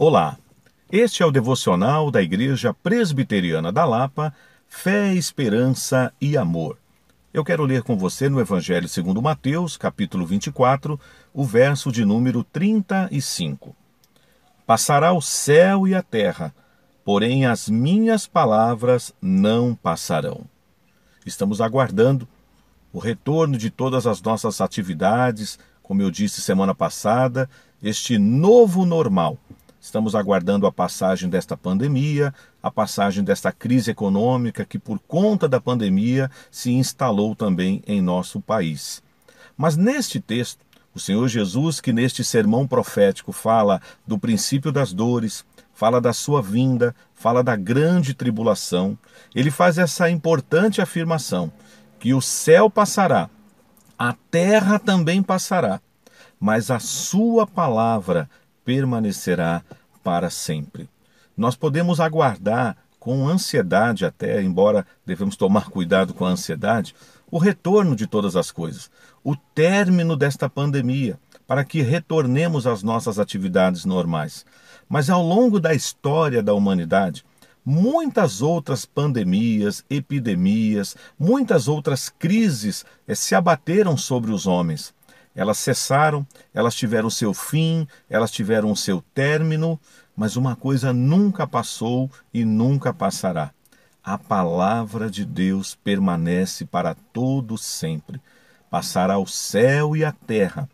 Olá, este é o devocional da Igreja Presbiteriana da Lapa, Fé, Esperança e Amor. Eu quero ler com você no Evangelho segundo Mateus, capítulo 24, o verso de número 35. Passará o céu e a terra, porém as minhas palavras não passarão. Estamos aguardando o retorno de todas as nossas atividades, como eu disse semana passada, este novo normal Estamos aguardando a passagem desta pandemia, a passagem desta crise econômica que, por conta da pandemia, se instalou também em nosso país. Mas neste texto, o Senhor Jesus, que neste sermão profético fala do princípio das dores, fala da sua vinda, fala da grande tribulação, ele faz essa importante afirmação: que o céu passará, a terra também passará, mas a sua palavra permanecerá para sempre. Nós podemos aguardar com ansiedade, até, embora devemos tomar cuidado com a ansiedade, o retorno de todas as coisas, o término desta pandemia, para que retornemos às nossas atividades normais. Mas ao longo da história da humanidade, muitas outras pandemias, epidemias, muitas outras crises eh, se abateram sobre os homens. Elas cessaram, elas tiveram seu fim, elas tiveram seu término, mas uma coisa nunca passou e nunca passará. A palavra de Deus permanece para todo sempre. Passará o céu e a terra,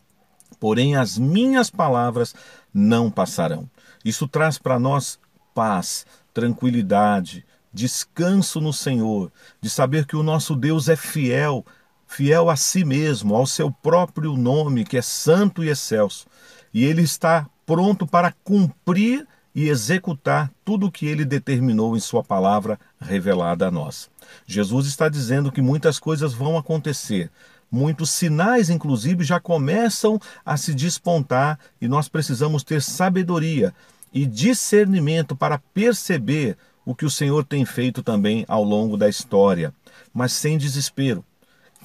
porém as minhas palavras não passarão. Isso traz para nós paz, tranquilidade, descanso no Senhor, de saber que o nosso Deus é fiel fiel a si mesmo, ao seu próprio nome, que é santo e excelso, e ele está pronto para cumprir e executar tudo o que ele determinou em sua palavra revelada a nós. Jesus está dizendo que muitas coisas vão acontecer, muitos sinais, inclusive, já começam a se despontar e nós precisamos ter sabedoria e discernimento para perceber o que o Senhor tem feito também ao longo da história, mas sem desespero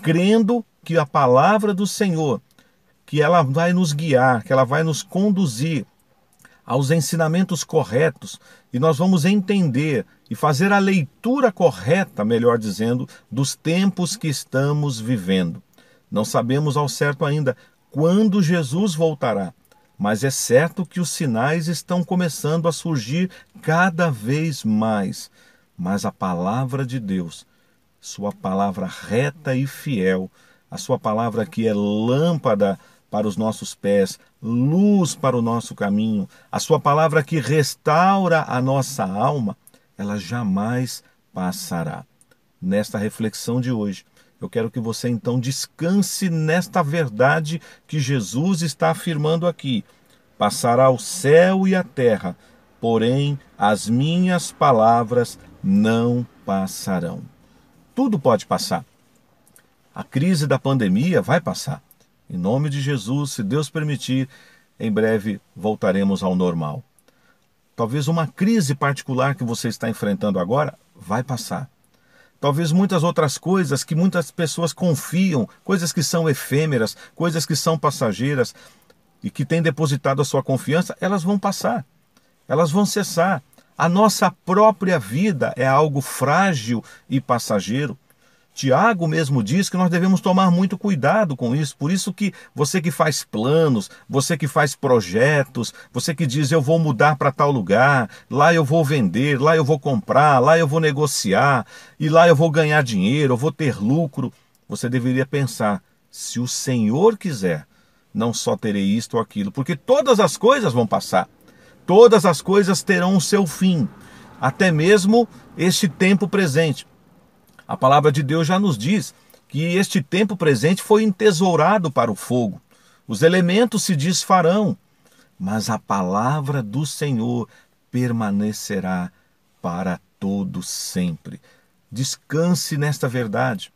crendo que a palavra do Senhor, que ela vai nos guiar, que ela vai nos conduzir aos ensinamentos corretos e nós vamos entender e fazer a leitura correta, melhor dizendo, dos tempos que estamos vivendo. Não sabemos ao certo ainda quando Jesus voltará, mas é certo que os sinais estão começando a surgir cada vez mais. Mas a palavra de Deus sua palavra reta e fiel, a sua palavra que é lâmpada para os nossos pés, luz para o nosso caminho, a sua palavra que restaura a nossa alma, ela jamais passará. Nesta reflexão de hoje, eu quero que você então descanse nesta verdade que Jesus está afirmando aqui. Passará o céu e a terra, porém as minhas palavras não passarão tudo pode passar. A crise da pandemia vai passar. Em nome de Jesus, se Deus permitir, em breve voltaremos ao normal. Talvez uma crise particular que você está enfrentando agora vai passar. Talvez muitas outras coisas que muitas pessoas confiam, coisas que são efêmeras, coisas que são passageiras e que têm depositado a sua confiança, elas vão passar. Elas vão cessar. A nossa própria vida é algo frágil e passageiro. Tiago mesmo diz que nós devemos tomar muito cuidado com isso. Por isso que você que faz planos, você que faz projetos, você que diz eu vou mudar para tal lugar, lá eu vou vender, lá eu vou comprar, lá eu vou negociar e lá eu vou ganhar dinheiro, eu vou ter lucro, você deveria pensar, se o Senhor quiser, não só terei isto ou aquilo, porque todas as coisas vão passar. Todas as coisas terão o seu fim, até mesmo este tempo presente. A palavra de Deus já nos diz que este tempo presente foi entesourado para o fogo. Os elementos se desfarão, mas a palavra do Senhor permanecerá para todo sempre. Descanse nesta verdade.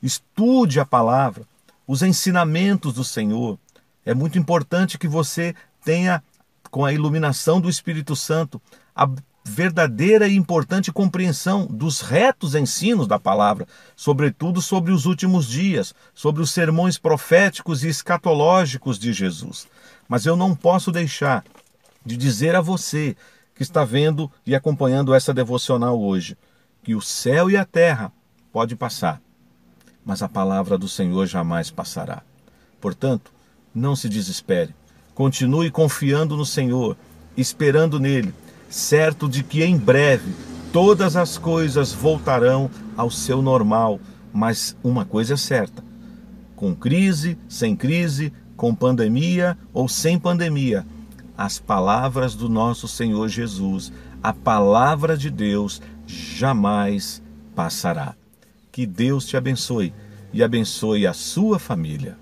Estude a palavra, os ensinamentos do Senhor. É muito importante que você tenha com a iluminação do Espírito Santo, a verdadeira e importante compreensão dos retos ensinos da palavra, sobretudo sobre os últimos dias, sobre os sermões proféticos e escatológicos de Jesus. Mas eu não posso deixar de dizer a você que está vendo e acompanhando essa devocional hoje que o céu e a terra pode passar, mas a palavra do Senhor jamais passará. Portanto, não se desespere. Continue confiando no Senhor, esperando nele, certo de que em breve todas as coisas voltarão ao seu normal. Mas uma coisa é certa: com crise, sem crise, com pandemia ou sem pandemia, as palavras do nosso Senhor Jesus, a palavra de Deus, jamais passará. Que Deus te abençoe e abençoe a sua família.